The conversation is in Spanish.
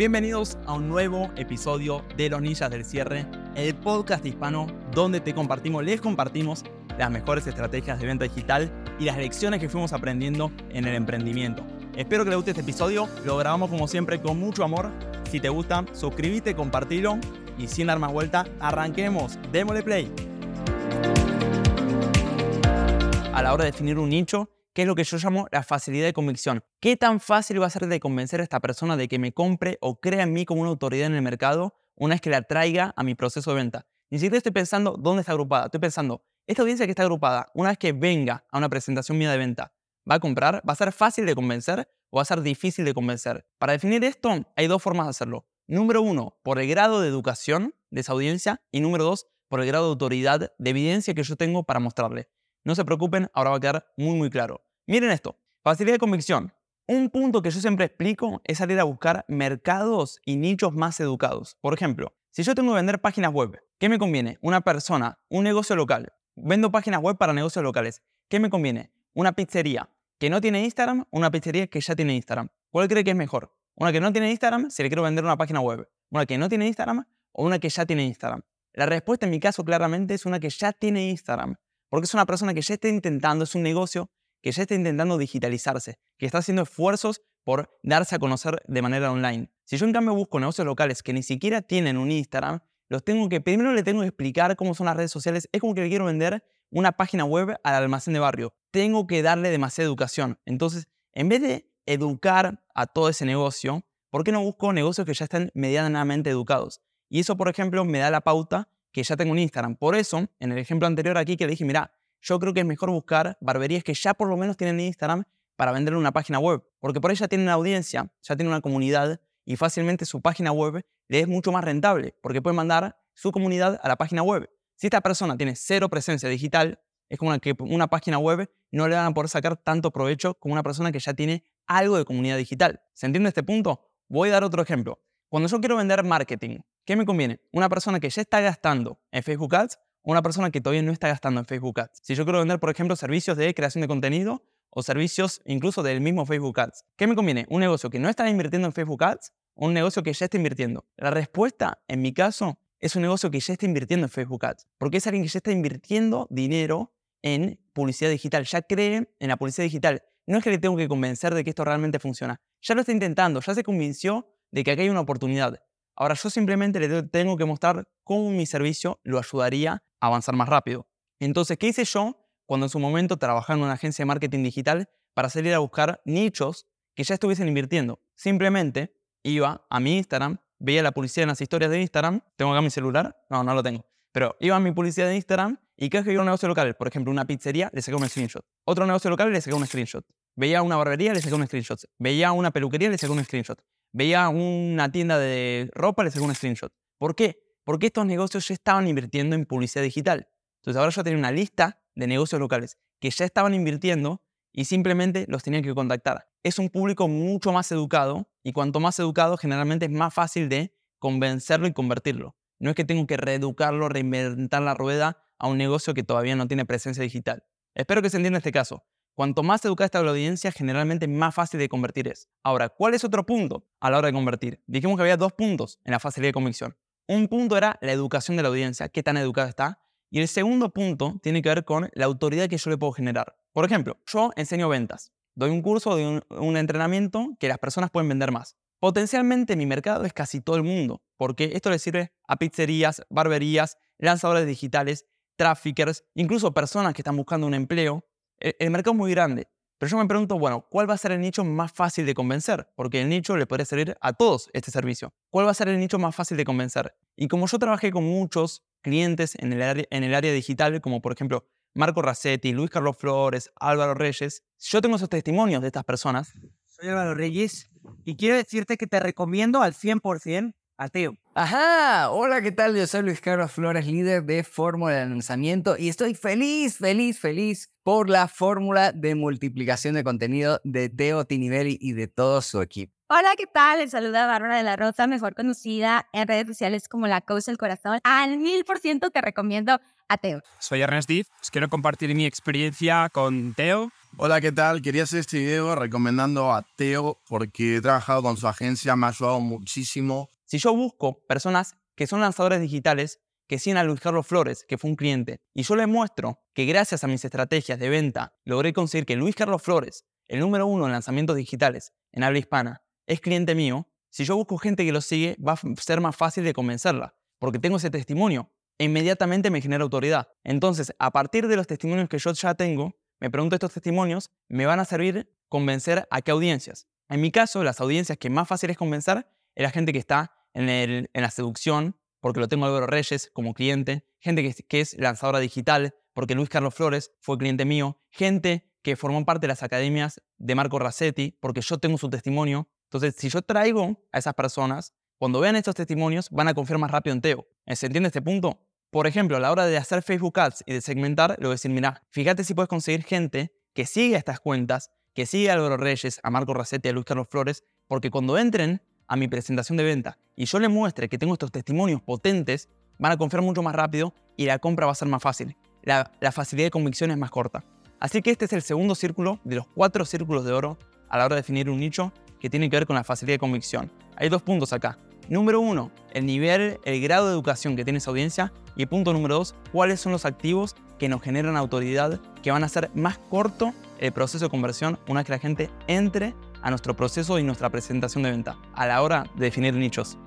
Bienvenidos a un nuevo episodio de Los Ninjas del Cierre, el podcast hispano donde te compartimos, les compartimos las mejores estrategias de venta digital y las lecciones que fuimos aprendiendo en el emprendimiento. Espero que les guste este episodio, lo grabamos como siempre con mucho amor. Si te gusta, suscríbete, compartilo y sin dar más vuelta, arranquemos, démosle play. A la hora de definir un nicho, ¿Qué es lo que yo llamo la facilidad de convicción. ¿Qué tan fácil va a ser de convencer a esta persona de que me compre o crea en mí como una autoridad en el mercado una vez que la traiga a mi proceso de venta? Ni siquiera estoy pensando dónde está agrupada. Estoy pensando, esta audiencia que está agrupada, una vez que venga a una presentación mía de venta, ¿va a comprar? ¿Va a ser fácil de convencer o va a ser difícil de convencer? Para definir esto, hay dos formas de hacerlo. Número uno, por el grado de educación de esa audiencia. Y número dos, por el grado de autoridad, de evidencia que yo tengo para mostrarle. No se preocupen, ahora va a quedar muy muy claro. Miren esto, facilidad de convicción. Un punto que yo siempre explico es salir a buscar mercados y nichos más educados. Por ejemplo, si yo tengo que vender páginas web, ¿qué me conviene? Una persona, un negocio local. Vendo páginas web para negocios locales. ¿Qué me conviene? Una pizzería que no tiene Instagram una pizzería que ya tiene Instagram. ¿Cuál cree que es mejor? Una que no tiene Instagram, si le quiero vender una página web. Una que no tiene Instagram o una que ya tiene Instagram. La respuesta en mi caso claramente es una que ya tiene Instagram porque es una persona que ya está intentando, es un negocio que ya está intentando digitalizarse, que está haciendo esfuerzos por darse a conocer de manera online. Si yo en cambio busco negocios locales que ni siquiera tienen un Instagram, los tengo que, primero le tengo que explicar cómo son las redes sociales, es como que le quiero vender una página web al almacén de barrio. Tengo que darle demasiada educación. Entonces, en vez de educar a todo ese negocio, ¿por qué no busco negocios que ya estén medianamente educados? Y eso, por ejemplo, me da la pauta que ya tengo un Instagram. Por eso, en el ejemplo anterior aquí que le dije, mira, yo creo que es mejor buscar barberías que ya por lo menos tienen Instagram para vender una página web, porque por ahí ya tienen audiencia, ya tienen una comunidad y fácilmente su página web le es mucho más rentable, porque puede mandar su comunidad a la página web. Si esta persona tiene cero presencia digital, es como que una página web no le van a poder sacar tanto provecho como una persona que ya tiene algo de comunidad digital. ¿Se entiende este punto? Voy a dar otro ejemplo. Cuando yo quiero vender marketing, ¿qué me conviene? Una persona que ya está gastando en Facebook Ads una persona que todavía no está gastando en Facebook Ads. Si yo quiero vender, por ejemplo, servicios de creación de contenido o servicios incluso del mismo Facebook Ads, ¿qué me conviene? ¿Un negocio que no está invirtiendo en Facebook Ads o un negocio que ya está invirtiendo? La respuesta, en mi caso, es un negocio que ya está invirtiendo en Facebook Ads, porque es alguien que ya está invirtiendo dinero en publicidad digital, ya cree en la publicidad digital. No es que le tengo que convencer de que esto realmente funciona. Ya lo está intentando, ya se convenció de que aquí hay una oportunidad. Ahora yo simplemente le tengo que mostrar cómo mi servicio lo ayudaría a avanzar más rápido. Entonces, ¿qué hice yo cuando en su momento trabajaba en una agencia de marketing digital para salir a buscar nichos que ya estuviesen invirtiendo? Simplemente iba a mi Instagram, veía la publicidad en las historias de Instagram. ¿Tengo acá mi celular? No, no lo tengo. Pero iba a mi publicidad de Instagram y cada vez que veía un negocio local, por ejemplo, una pizzería, le sacaba un screenshot. Otro negocio local, le sacaba un screenshot. Veía una barbería, le sacaba un screenshot. Veía una peluquería, le sacaba un screenshot veía una tienda de ropa, le sacó un screenshot. ¿Por qué? Porque estos negocios ya estaban invirtiendo en publicidad digital. Entonces ahora yo tenía una lista de negocios locales que ya estaban invirtiendo y simplemente los tenía que contactar. Es un público mucho más educado y cuanto más educado generalmente es más fácil de convencerlo y convertirlo. No es que tengo que reeducarlo, reinventar la rueda a un negocio que todavía no tiene presencia digital. Espero que se entienda este caso. Cuanto más educada está la audiencia, generalmente más fácil de convertir es. Ahora, ¿cuál es otro punto a la hora de convertir? Dijimos que había dos puntos en la facilidad de convicción. Un punto era la educación de la audiencia, qué tan educada está. Y el segundo punto tiene que ver con la autoridad que yo le puedo generar. Por ejemplo, yo enseño ventas. Doy un curso, doy un, un entrenamiento que las personas pueden vender más. Potencialmente mi mercado es casi todo el mundo, porque esto le sirve a pizzerías, barberías, lanzadores digitales, traffickers, incluso personas que están buscando un empleo, e, el mercado es muy grande, pero yo me pregunto, bueno, ¿cuál va a ser el nicho más fácil de convencer? Porque el nicho le podría servir a todos este servicio. ¿Cuál va a ser el nicho más fácil de convencer? Y como yo trabajé con muchos clientes en el área, digital, como por ejemplo Marco Rassetti, Luis Carlos Flores, Álvaro Reyes, yo tengo esos testimonios de estas personas. Soy Álvaro Reyes y quiero decirte que te recomiendo al 100% a Teo. Ajá, hola, ¿qué tal? Yo soy Luis Carlos Flores, líder de Fórmula de Lanzamiento y estoy feliz, feliz, feliz por la fórmula de multiplicación de contenido de Teo Tinivelli y de todo su equipo. Hola, ¿qué tal? Les saluda Bárbara de la Rosa, mejor conocida en redes sociales como la Coach del Corazón. Al mil por ciento te recomiendo a Teo. Soy Ernest Diz, os quiero compartir mi experiencia con Teo. Hola, ¿qué tal? Quería hacer este video recomendando a Teo porque he trabajado con su agencia, me ha ayudado muchísimo. Si yo busco personas que son lanzadores digitales, que siguen a Luis Carlos Flores, que fue un cliente, y yo le muestro que gracias a mis estrategias de venta logré conseguir que Luis Carlos Flores, el número uno en lanzamientos digitales en habla hispana, es cliente mío, si yo busco gente que lo sigue, va a ser más fácil de convencerla, porque tengo ese testimonio e inmediatamente me genera autoridad. Entonces, a partir de los testimonios que yo ya tengo, me pregunto estos testimonios, me van a servir convencer a qué audiencias. En mi caso, las audiencias que más fácil es convencer es la gente que está en, la seducción, porque lo tengo Álvaro Reyes como cliente, gente que, es lanzadora digital, porque Luis Carlos Flores fue cliente mío, gente que formó parte de las academias de Marco Rassetti, porque yo tengo su testimonio. Entonces, si yo traigo a esas personas, cuando vean estos testimonios, van a confiar más rápido en Teo. ¿Se entiende este punto? Por ejemplo, a la hora de hacer Facebook Ads y de segmentar, le voy a decir, mira, fíjate si puedes conseguir gente que sigue estas cuentas, que sigue a Álvaro Reyes, a Marco Rassetti, a Luis Carlos Flores, porque cuando entren a mi presentación de venta y yo le muestre que tengo estos testimonios potentes, van a confiar mucho más rápido y la compra va a ser más fácil. La, facilidad de convicción es más corta. Así que este es el segundo círculo de los cuatro círculos de oro a la hora de definir un nicho que tiene que ver con la facilidad de convicción. Hay dos puntos acá. Número uno, el nivel, el grado de educación que tiene esa audiencia. Y punto número dos, cuáles son los activos que nos generan autoridad, que van a hacer más corto el proceso de conversión una vez que la gente entre a nuestro proceso y nuestra presentación de venta a la hora de definir nichos.